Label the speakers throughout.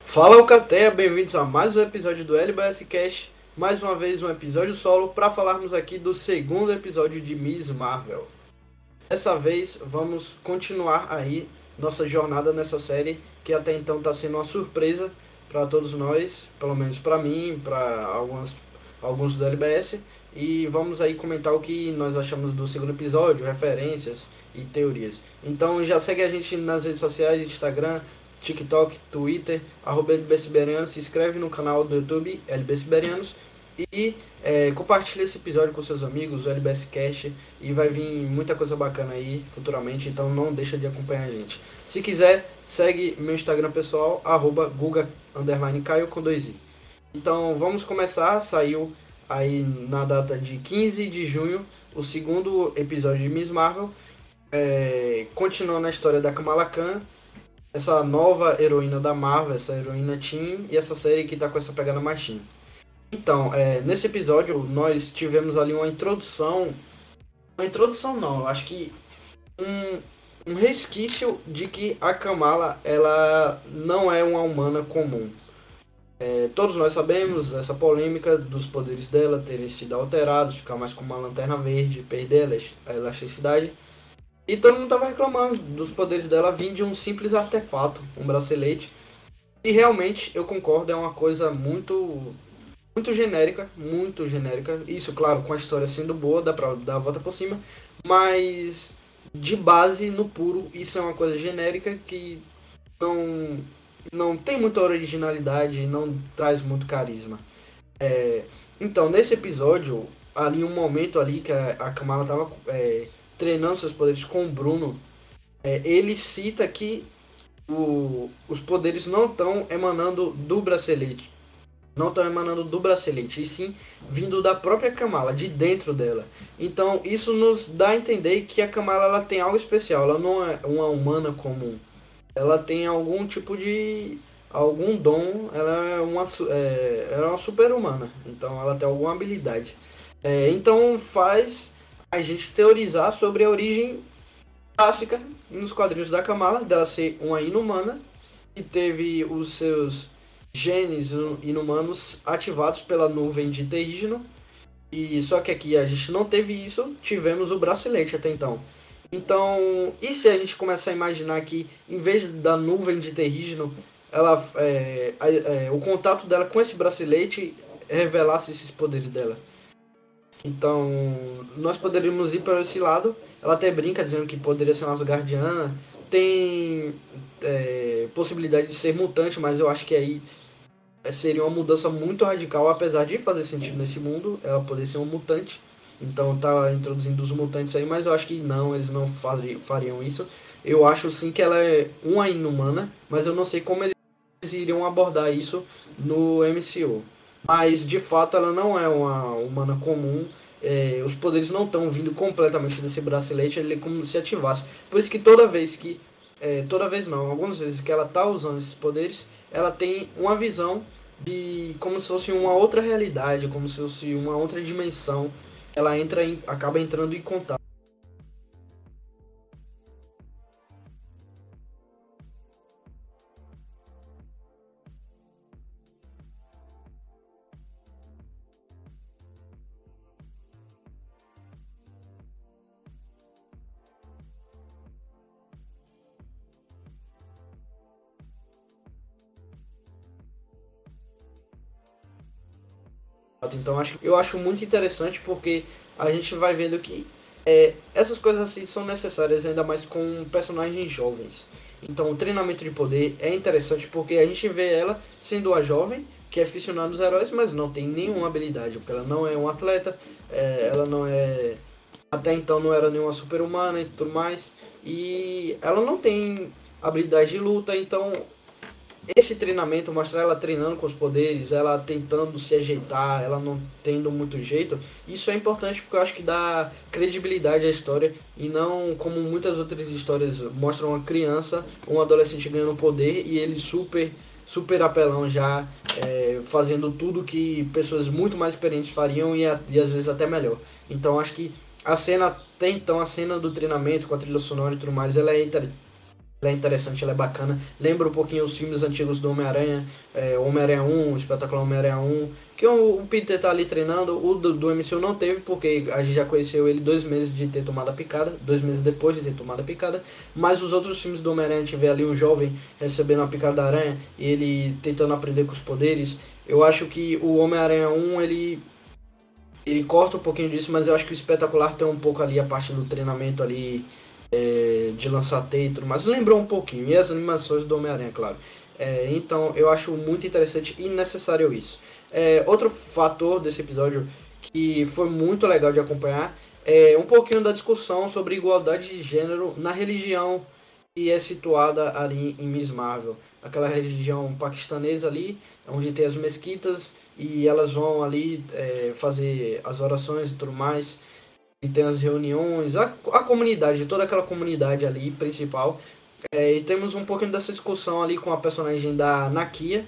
Speaker 1: Fala Alcateia, bem-vindos a mais um episódio do LBS Cash. Mais uma vez um episódio solo para falarmos aqui do segundo episódio de Miss Marvel. Dessa vez vamos continuar aí nossa jornada nessa série que até então está sendo uma surpresa para todos nós, pelo menos para mim, para alguns alguns do LBS. E vamos aí comentar o que nós achamos do segundo episódio, referências e teorias. Então já segue a gente nas redes sociais, Instagram, TikTok, Twitter, arroba se inscreve no canal do YouTube LBSiberianos e é, compartilha esse episódio com seus amigos, o LBS Cash, e vai vir muita coisa bacana aí futuramente, então não deixa de acompanhar a gente. Se quiser, segue meu Instagram pessoal, arroba Guga Caio com i. Então vamos começar, saiu aí na data de 15 de junho o segundo episódio de Miss Marvel, é, continuando a história da Kamala Khan, essa nova heroína da Marvel, essa heroína Teen, e essa série que tá com essa pegada mais teen. Então, é, nesse episódio nós tivemos ali uma introdução. Uma introdução não, acho que um, um resquício de que a Kamala ela não é uma humana comum. É, todos nós sabemos essa polêmica dos poderes dela terem sido alterados, ficar mais com uma lanterna verde, perder a elasticidade. E todo mundo estava reclamando dos poderes dela vindo de um simples artefato, um bracelete. E realmente eu concordo, é uma coisa muito muito genérica, muito genérica. Isso, claro, com a história sendo boa, dá pra dar a volta por cima. Mas de base, no puro, isso é uma coisa genérica que não, não tem muita originalidade, não traz muito carisma. É, então, nesse episódio, ali um momento ali que a, a Kamala tava é, treinando seus poderes com o Bruno, é, ele cita que o, os poderes não estão emanando do bracelete não estão emanando do bracelete, e sim vindo da própria Kamala, de dentro dela. Então isso nos dá a entender que a Kamala ela tem algo especial, ela não é uma humana comum. Ela tem algum tipo de algum dom, ela é uma, é, ela é uma super-humana, então ela tem alguma habilidade. É, então faz a gente teorizar sobre a origem clássica nos quadrinhos da Kamala, dela ser uma inumana, que teve os seus genes inumanos ativados pela nuvem de terrígeno. E só que aqui a gente não teve isso, tivemos o bracelete até então. Então, e se a gente começar a imaginar que em vez da nuvem de terrígeno, ela, é, é, o contato dela com esse bracelete revelasse esses poderes dela? Então, nós poderíamos ir para esse lado. Ela até brinca dizendo que poderia ser nossa guardiã. Tem é, possibilidade de ser mutante, mas eu acho que aí seria uma mudança muito radical, apesar de fazer sentido nesse mundo, ela poder ser um mutante. Então tá introduzindo os mutantes aí, mas eu acho que não, eles não fariam isso. Eu acho sim que ela é uma inumana, mas eu não sei como eles iriam abordar isso no MCU. Mas de fato ela não é uma humana comum. É, os poderes não estão vindo completamente desse bracelete, ele é como se ativasse. Por isso que toda vez que. É, toda vez não, algumas vezes que ela tá usando esses poderes, ela tem uma visão de como se fosse uma outra realidade, como se fosse uma outra dimensão. Ela entra em, acaba entrando em contato. Então acho, eu acho muito interessante porque a gente vai vendo que é, essas coisas assim são necessárias ainda mais com personagens jovens. Então o treinamento de poder é interessante porque a gente vê ela sendo a jovem que é aficionada dos heróis, mas não tem nenhuma habilidade, porque ela não é um atleta, é, ela não é. Até então não era nenhuma super-humana e tudo mais. E ela não tem habilidade de luta, então esse treinamento, mostrar ela treinando com os poderes, ela tentando se ajeitar, ela não tendo muito jeito, isso é importante porque eu acho que dá credibilidade à história e não como muitas outras histórias mostram uma criança, um adolescente ganhando poder e ele super super apelão já é, fazendo tudo que pessoas muito mais experientes fariam e, a, e às vezes até melhor. Então acho que a cena, até então, a cena do treinamento com a trilha sonora e tudo mais, ela é ela é interessante, ela é bacana. Lembra um pouquinho os filmes antigos do Homem-Aranha, é, Homem-Aranha 1, o espetacular Homem-Aranha 1, que o, o, Peter tá ali treinando, o do, do MCU não teve, porque a gente já conheceu ele dois meses de ter tomado a picada, dois meses depois de ter tomado a picada, mas os outros filmes do Homem-Aranha, vê ali um jovem recebendo a picada da aranha, e ele tentando aprender com os poderes. Eu acho que o Homem-Aranha 1, ele ele corta um pouquinho disso, mas eu acho que o espetacular tem um pouco ali a parte do treinamento ali é, de lançar teia tudo mais. Lembrou um pouquinho, e as animações do Homem-Aranha, claro. É, então eu acho muito interessante e necessário isso. É, outro fator desse episódio que foi muito legal de acompanhar é um pouquinho da discussão sobre igualdade de gênero na religião que é situada ali em Miss Marvel. Aquela religião paquistanesa ali, onde tem as mesquitas e elas vão ali é, fazer as orações e tudo mais e tem as reuniões, a, a comunidade, toda aquela comunidade ali principal. É, e temos um pouquinho dessa discussão ali com a personagem da Nakia.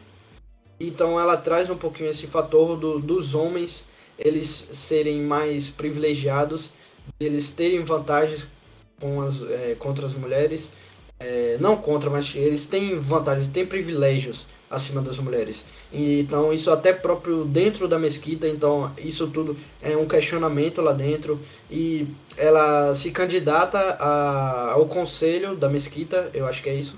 Speaker 1: Então ela traz um pouquinho esse fator do, dos homens eles serem mais privilegiados, eles terem vantagens com as, é, contra as mulheres. É, não contra, mas eles têm vantagens, têm privilégios acima das mulheres. Então isso até próprio dentro da mesquita, então isso tudo é um questionamento lá dentro e ela se candidata a, ao conselho da mesquita, eu acho que é isso.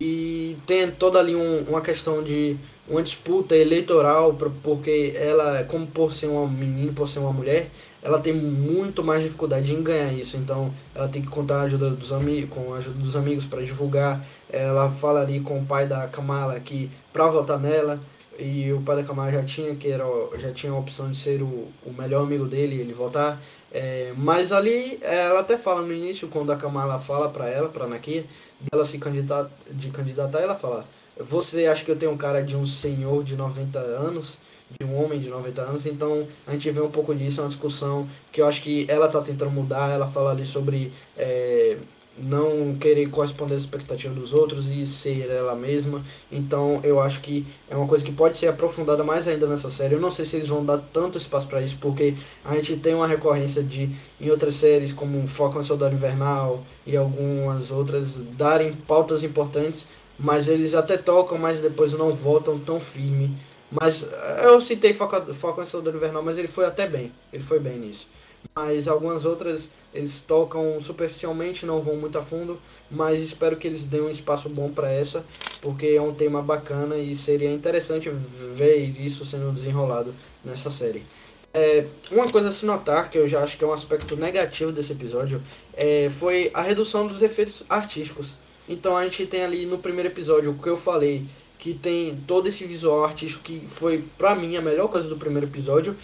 Speaker 1: E tem toda ali um, uma questão de uma disputa eleitoral, porque ela, como por ser uma menina, por ser uma mulher, ela tem muito mais dificuldade em ganhar isso. Então, ela tem que contar a ajuda dos amigos, com a ajuda dos amigos para divulgar. Ela fala ali com o pai da Kamala que para votar nela e o pai da Kamala já tinha que era já tinha a opção de ser o, o melhor amigo dele, ele votar. É, mas ali ela até fala no início quando a Kamala fala para ela, para Nakia, dela se candidatar de candidatar, ela fala: "Você acha que eu tenho um cara de um senhor de 90 anos?" de um homem de 90 anos, então a gente vê um pouco disso, é uma discussão que eu acho que ela está tentando mudar, ela fala ali sobre é, não querer corresponder às expectativas dos outros e ser ela mesma, então eu acho que é uma coisa que pode ser aprofundada mais ainda nessa série, eu não sei se eles vão dar tanto espaço para isso, porque a gente tem uma recorrência de, em outras séries como Falcão Soldado Invernal e algumas outras, darem pautas importantes, mas eles até tocam, mas depois não voltam tão firme mas eh, eu citei Falcão e Soldado Invernal, mas ele foi até bem. Ele foi bem nisso. Mas algumas outras eles tocam superficialmente, não vão muito a fundo, mas espero que eles deem um espaço bom para essa, porque é um tema bacana e seria interessante ver isso sendo desenrolado nessa série. É, uma coisa a se notar, que eu já acho que é um aspecto negativo desse episódio, é, foi a redução dos efeitos artísticos. Então a gente tem ali no primeiro episódio o que eu falei que tem todo esse visual artístico que foi, pra mim, a melhor coisa do primeiro episódio.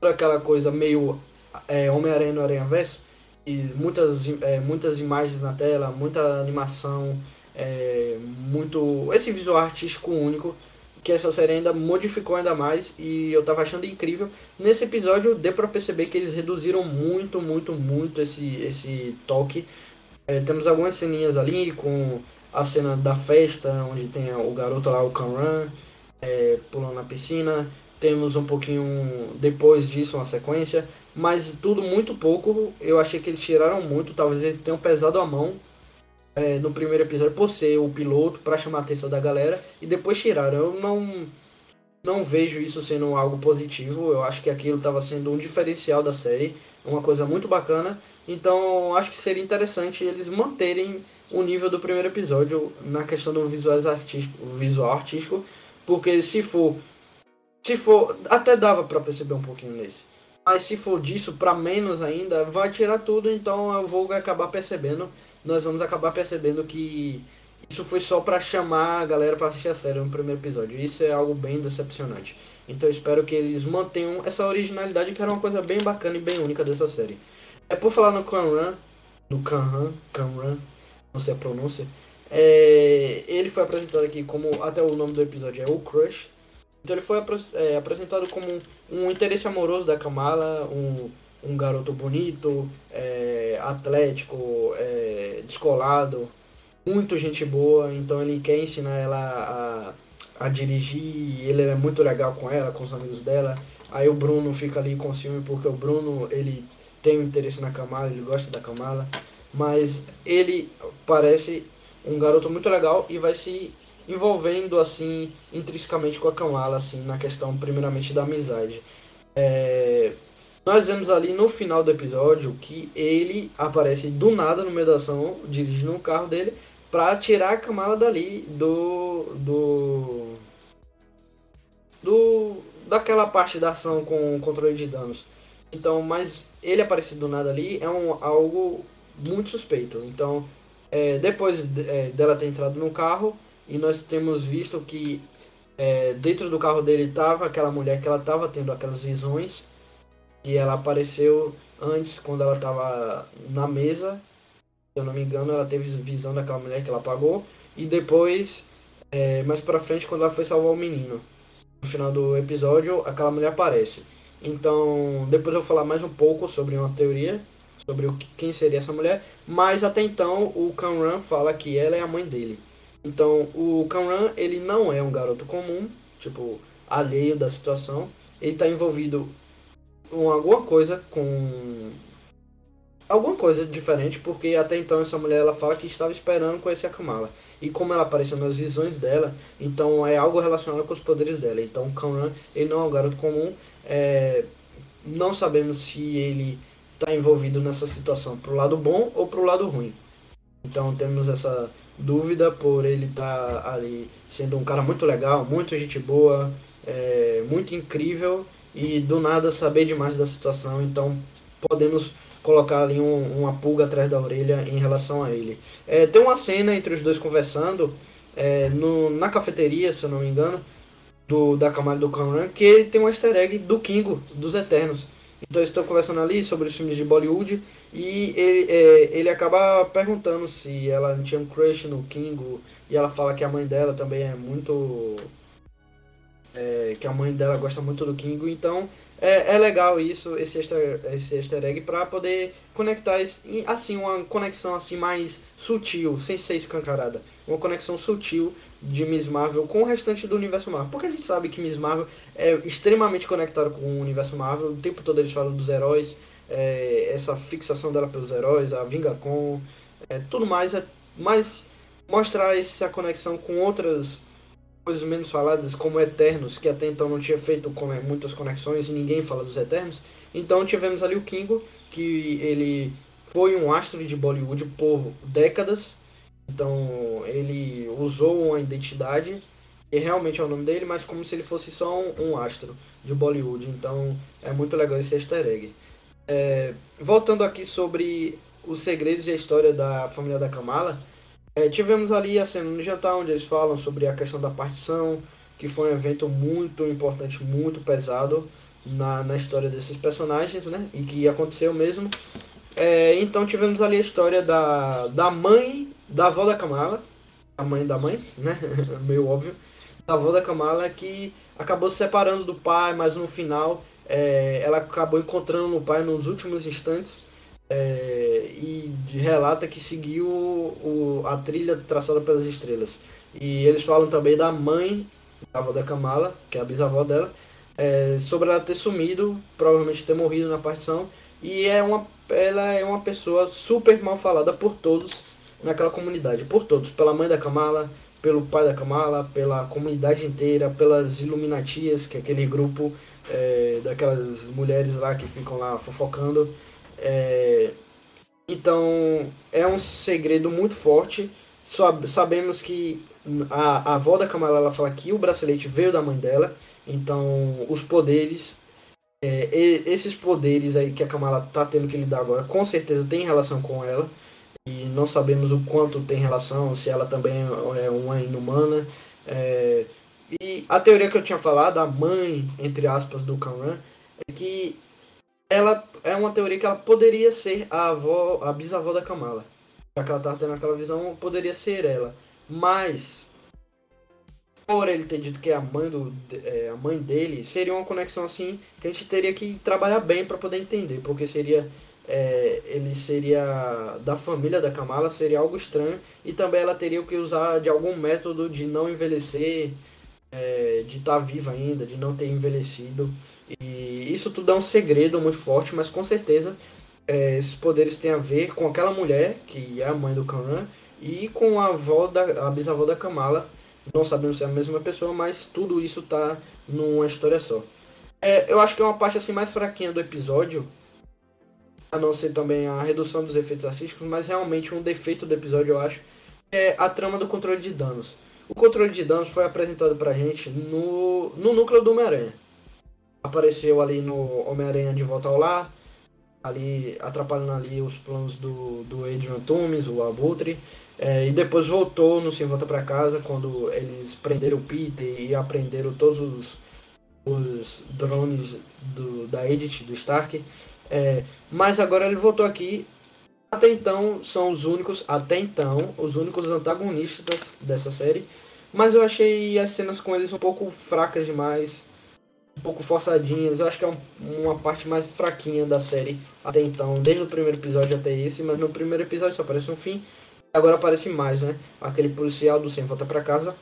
Speaker 1: Aquela coisa meio é, Homem-Aranha no Aranha Verso. E muitas, é, muitas imagens na tela, muita animação, é, muito. esse visual artístico único que essa série ainda modificou ainda mais e eu tava achando incrível. Nesse episódio deu pra perceber que eles reduziram muito, muito, muito esse, esse toque. É, temos algumas ceninhas ali com a cena da festa, onde tem o garoto lá, o Kamran, é, pulando na piscina. Temos um pouquinho depois disso uma sequência, mas tudo muito pouco. Eu achei que eles tiraram muito, talvez eles tenham pesado a mão é, no primeiro episódio por ser o piloto para chamar a atenção da galera e depois tiraram. Eu não não vejo isso sendo algo positivo. Eu acho que aquilo estava sendo um diferencial da série, uma coisa muito bacana. Então acho que seria interessante eles manterem o nível do primeiro episódio na questão do visuais artístico, visual artístico, porque se for se for até dava para perceber um pouquinho nesse. Mas se for disso para menos ainda, vai tirar tudo, então eu vou acabar percebendo, nós vamos acabar percebendo que isso foi só para chamar a galera para assistir a série no primeiro episódio. Isso é algo bem decepcionante. Então espero que eles mantenham essa originalidade que era uma coisa bem bacana e bem única dessa série. É por falar no Kanran, no Kanran, Kanran, não sei a pronúncia. É, ele foi apresentado aqui como, até o nome do episódio é o Crush. Então ele foi é, apresentado como um, interesse amoroso da Kamala, um, um garoto bonito, é, atlético, é, descolado, muito gente boa. Então ele quer ensinar ela a, a dirigir, ele é muito legal com ela, com os amigos dela. Aí o Bruno fica ali com ciúme porque o Bruno ele tem um interesse na Kamala, ele gosta da Kamala mas ele parece um garoto muito legal e vai se envolvendo assim intrinsecamente com a Kamala assim na questão primeiramente da amizade. É, nós vemos ali no final do episódio que ele aparece do nada no meio da ação, dirigindo um carro dele, para tirar a Kamala dali do. do. do. daquela parte da ação com controle de danos. Então, mas ele aparecer do nada ali é um, algo muito suspeito. Então, é, depois é, dela ter entrado no carro, e nós temos visto que é, dentro do carro dele estava aquela mulher que ela estava tendo aquelas visões e ela apareceu antes quando ela estava na mesa. Se eu não me engano ela teve visão daquela mulher que ela apagou. E depois é, mais para frente quando ela foi salvar o menino. No final do episódio aquela mulher aparece. Então depois eu vou falar mais um pouco sobre uma teoria sobre o que, quem seria essa mulher. Mas até então o Kamran fala que ela é a mãe dele então, o Kamran, ele não é um garoto comum, tipo, alheio da situação. Ele está envolvido com alguma coisa, com alguma coisa diferente, porque até então essa mulher ela fala que estava esperando conhecer a Kamala. E como ela apareceu nas visões dela, então é algo relacionado com os poderes dela. Então, o Kamran, ele não é um garoto comum. É... Não sabemos se ele está envolvido nessa situação pro lado bom ou pro lado ruim. Então temos essa dúvida por ele estar tá ali sendo um cara muito legal, muito gente boa, é, muito incrível e do nada saber demais da situação. Então podemos colocar ali um, uma pulga atrás da orelha em relação a ele. É, tem uma cena entre os dois conversando é, no, na cafeteria, se eu não me engano, do, da camada do Cameron, que ele tem um easter egg do Kingo, dos Eternos. Então eles estão conversando ali sobre os filmes de Bollywood e ele, é, ele acaba perguntando se ela tinha um crush no Kingo. E ela fala que a mãe dela também é muito. É, que a mãe dela gosta muito do Kingo. Então é, é legal isso, esse easter, esse easter egg, pra poder conectar assim, uma conexão assim mais sutil, sem ser escancarada. Uma conexão sutil de Miss Marvel com o restante do universo Marvel. Porque a gente sabe que Miss Marvel é extremamente conectado com o universo Marvel. O tempo todo eles falam dos heróis é, essa fixação dela pelos heróis, a Vingacon, é, tudo mais, é mais mostrar essa conexão com outras coisas menos faladas, como Eternos, que até então não tinha feito muitas conexões e ninguém fala dos Eternos. Então tivemos ali o Kingo, que ele foi um astro de Bollywood por décadas. Então ele usou uma identidade, e realmente é o nome dele, mas como se ele fosse só um, um astro de Bollywood. Então é muito legal esse easter egg. É, voltando aqui sobre os segredos e a história da família da Kamala, é, tivemos ali a cena no jantar onde eles falam sobre a questão da partição, que foi um evento muito importante, muito pesado na, na história desses personagens, né? E que aconteceu mesmo. É, então tivemos ali a história da, da mãe, da avó da Kamala, a mãe da mãe, né? Meio óbvio. Da avó da Kamala que acabou se separando do pai, mas no final é, ela acabou encontrando o pai nos últimos instantes é, e relata que seguiu o, a trilha traçada pelas estrelas. E eles falam também da mãe, da avó da Kamala, que é a bisavó dela, é, sobre ela ter sumido, provavelmente ter morrido na partição. E é uma, ela é uma pessoa super mal falada por todos naquela comunidade, por todos, pela mãe da Kamala, pelo pai da Kamala, pela comunidade inteira, pelas Illuminatias, que é aquele grupo é, daquelas mulheres lá que ficam lá fofocando. É, então é um segredo muito forte. Sabemos que a, a avó da Kamala ela fala que o bracelete veio da mãe dela. Então os poderes, é, esses poderes aí que a Kamala tá tendo que lidar agora, com certeza tem relação com ela. E não sabemos o quanto tem relação, se ela também é uma inumana. É, e a teoria que eu tinha falado, a mãe, entre aspas, do Kamran, é que ela é uma teoria que ela poderia ser a avó, a bisavó da Kamala. Já que ela tava tendo aquela visão, poderia ser ela. Mas, por ele ter dito que é a mãe, do, é, a mãe dele, seria uma conexão assim que a gente teria que trabalhar bem para poder entender. Porque seria. É, ele seria da família da Kamala, seria algo estranho. E também ela teria que usar de algum método de não envelhecer é, de estar tá viva ainda, de não ter envelhecido. E isso tudo é um segredo muito forte, mas com certeza é, esses poderes têm a ver com aquela mulher, que é a mãe do Kanan, e com a avó da a bisavó da Kamala. Não sabemos se é a mesma pessoa, mas tudo isso tá numa história só. É, eu acho que é uma parte assim mais fraquinha do episódio, a não ser também a redução dos efeitos artísticos, mas realmente um defeito do episódio eu acho é a trama do controle de danos. O controle de danos foi apresentado pra gente no, no núcleo do Homem-Aranha. Apareceu ali no Homem-Aranha de Volta ao Lar, ali atrapalhando ali os planos do, do Adrian Toomes, o Abutre. É, e depois voltou no Sem Volta para Casa, quando eles prenderam o Peter e aprenderam todos os, os drones do, da Edith, do Stark. É, mas agora ele voltou aqui. Até então são os únicos, até então, os únicos antagonistas dessa série. Mas eu achei as cenas com eles um pouco fracas demais, um pouco forçadinhas. Eu acho que é um, uma parte mais fraquinha da série até então, desde o primeiro episódio até esse. Mas no primeiro episódio só aparece um fim. Agora aparece mais, né? Aquele policial do Sem Volta para Casa.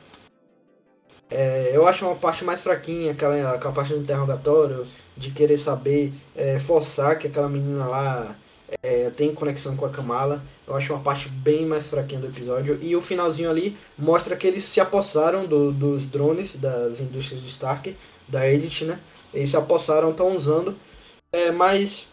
Speaker 1: É, eu acho uma parte mais fraquinha, aquela, aquela parte do interrogatório, de querer saber, é, forçar que aquela menina lá é, tem conexão com a Kamala. Eu acho uma parte bem mais fraquinha do episódio. E o finalzinho ali mostra que eles se apossaram do, dos drones das indústrias de Stark, da Edith, né? Eles se apossaram, estão usando. É, mas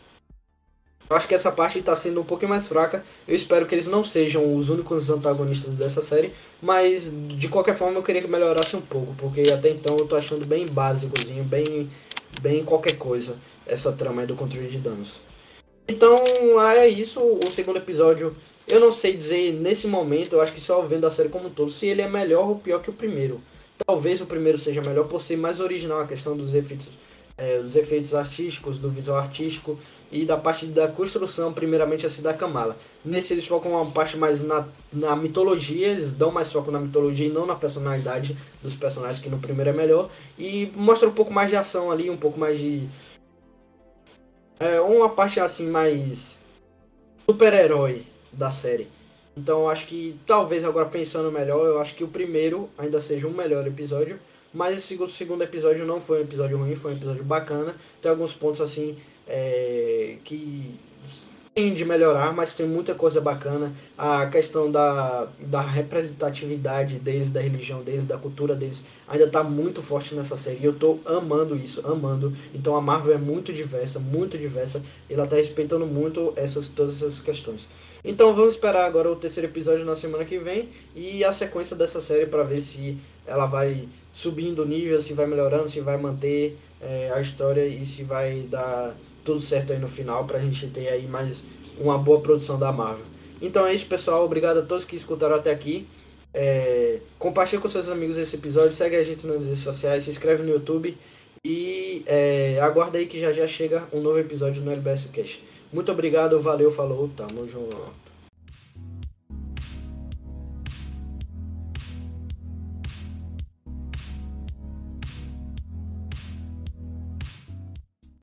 Speaker 1: eu acho que essa parte está sendo um pouquinho mais fraca. Eu espero que eles não sejam os únicos antagonistas dessa série. Mas de qualquer forma eu queria que melhorasse um pouco. Porque até então eu tô achando bem básicozinho, bem, bem qualquer coisa. Essa trama aí do controle de danos. Então é isso. O segundo episódio eu não sei dizer nesse momento. Eu acho que só vendo a série como um todo. Se ele é melhor ou pior que o primeiro. Talvez o primeiro seja melhor por ser mais original a questão dos efeitos, é, dos efeitos artísticos, do visual artístico e da parte da construção, primeiramente assim da Kamala. Nesse eles focam uma parte mais na, na mitologia, eles dão mais foco na mitologia e não na personalidade dos personagens, que no primeiro é melhor. E mostra um pouco mais de ação ali, um pouco mais de. É, uma parte assim mais super-herói da série. Então acho que talvez agora pensando melhor, eu acho que o primeiro ainda seja um melhor episódio. Mas esse segundo episódio não foi um episódio ruim, foi um episódio bacana. Tem alguns pontos assim é, que tem de melhorar, mas tem muita coisa bacana. A questão da, da representatividade deles, da religião deles, da cultura deles, ainda está muito forte nessa série. Eu estou amando isso, amando. Então a Marvel é muito diversa, muito diversa. Ela está respeitando muito essas, todas essas questões. Então vamos esperar agora o terceiro episódio na semana que vem e a sequência dessa série para ver se ela vai subindo o nível, se vai melhorando, se vai manter é, a história e se vai dar tudo certo aí no final pra gente ter aí mais uma boa produção da Marvel. Então é isso, pessoal. Obrigado a todos que escutaram até aqui. É, compartilhe com seus amigos esse episódio, segue a gente nas redes sociais, se inscreve no YouTube e é, aguarda aí que já já chega um novo episódio no LBS Cash. Muito obrigado, valeu, falou, tamo junto.